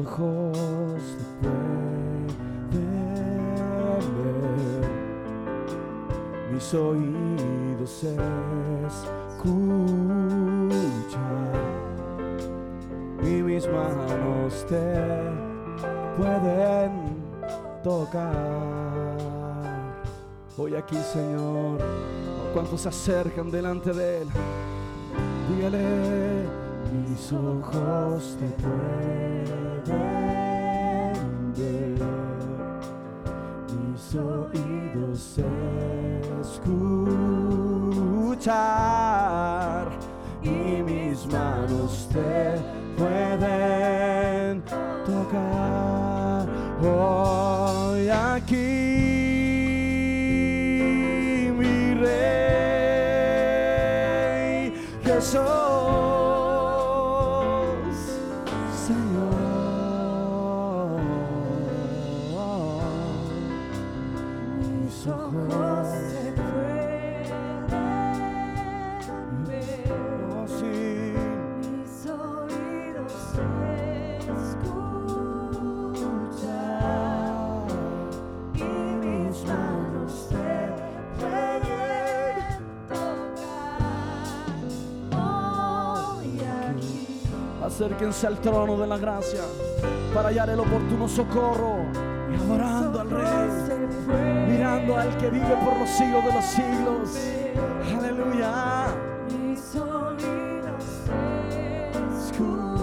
ojos te pueden ver, mis oídos escuchan y mis manos te pueden tocar. Hoy aquí, Señor, cuántos se acercan delante de Él. Dígale, mis ojos te pueden ver, mis oídos escuchar y mis manos Acérquense al trono de la gracia para hallar el oportuno socorro. y adorando al Rey, mirando al que vive por los siglos de los siglos. Aleluya. Mis oídos Escucha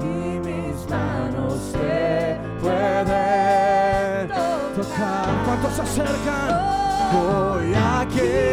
y mis manos te pueden tocar. ¿Cuántos se acercan? Voy aquí,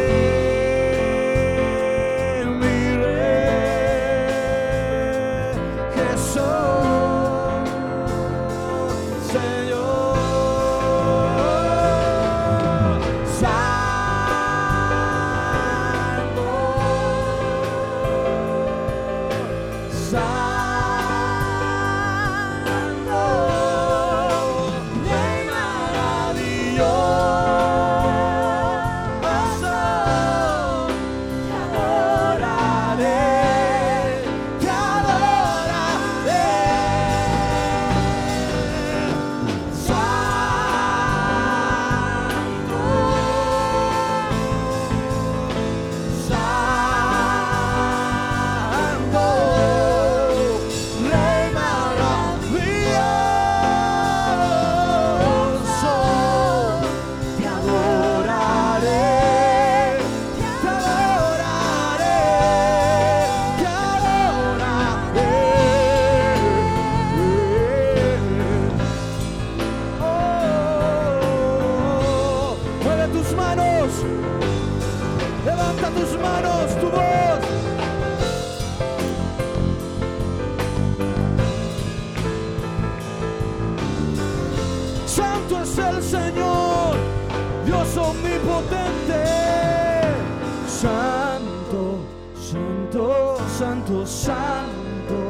santo, santo,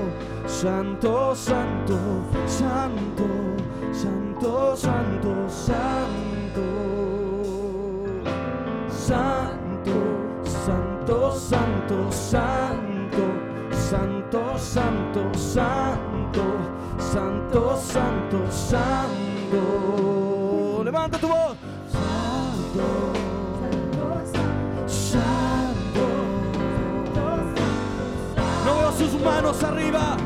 santo, santo, santo, santo, santo, santo, santo. Santo, santo, santo, santo, santo, santo, santo, santo, santo. Levanta tu voz. Santo. Manos arriba.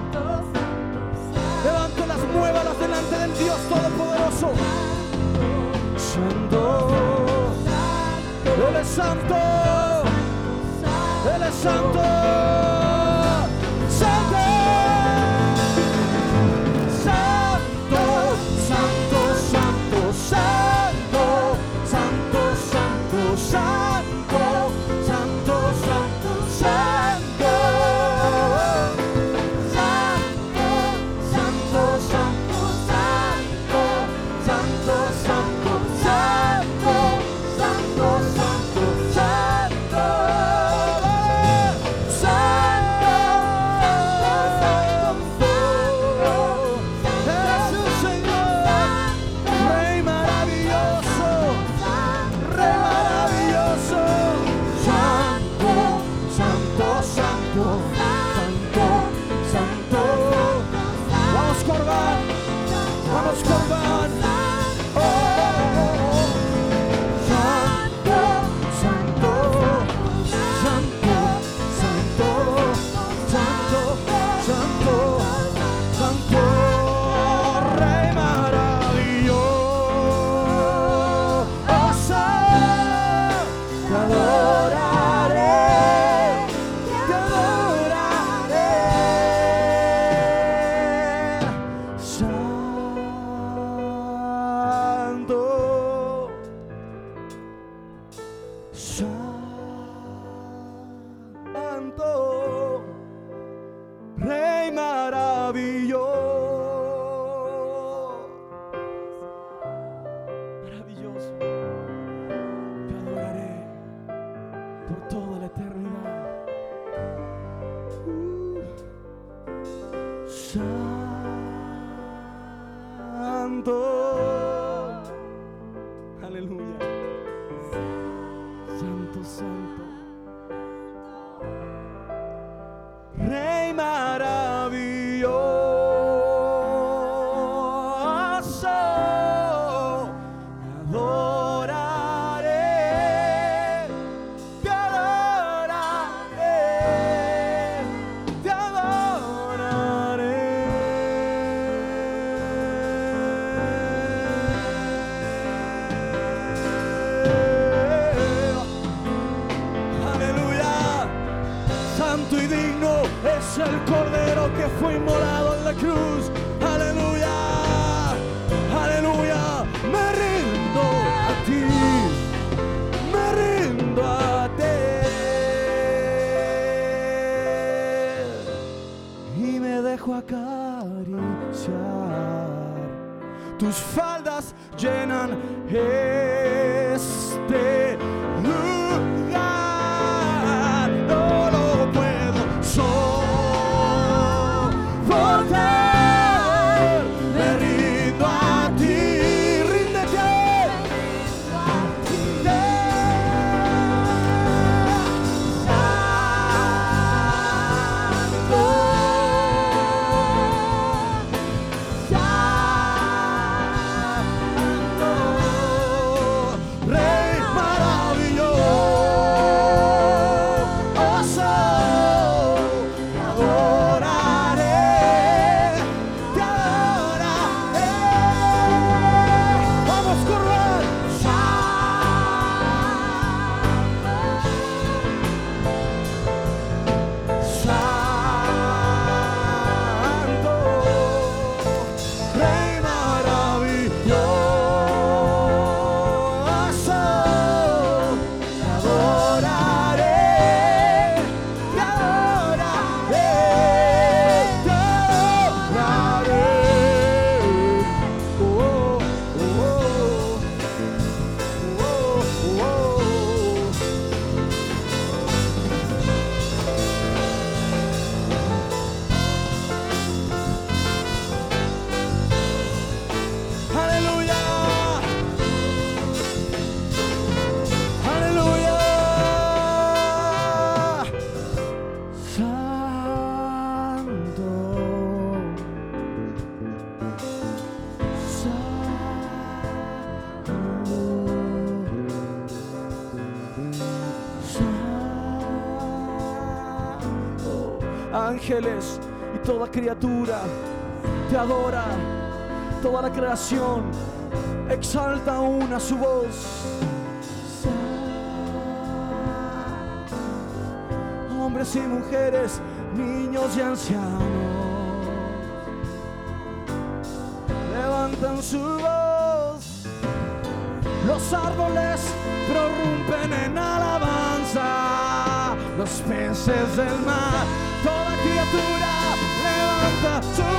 Levántalas, muévalas delante del Dios Todopoderoso. Santo. Él es santo. Él es santo. santo, Rey maravilloso. Maravilloso. Te adoraré por toda la eternidad. Uh. Santo. done. Hey. ángeles y toda criatura te adora, toda la creación exalta aún a su voz. Hombres y mujeres, niños y ancianos, levantan su voz. Los árboles prorrumpen en alabanza, los peces del mar Toda criatura levanta sua